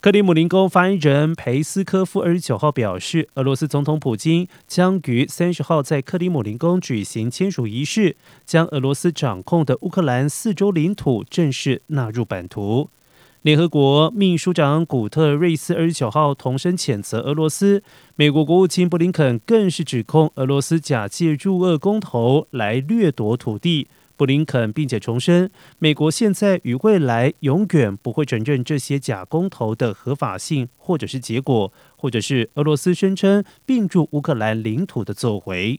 克里姆林宫发言人佩斯科夫二十九号表示，俄罗斯总统普京将于三十号在克里姆林宫举行签署仪式，将俄罗斯掌控的乌克兰四周领土正式纳入版图。联合国秘书长古特瑞斯二十九号同声谴责俄罗斯，美国国务卿布林肯更是指控俄罗斯假借入俄公投来掠夺土地。布林肯并且重申，美国现在与未来永远不会承认这些假公投的合法性，或者是结果，或者是俄罗斯声称并驻乌克兰领土的作为。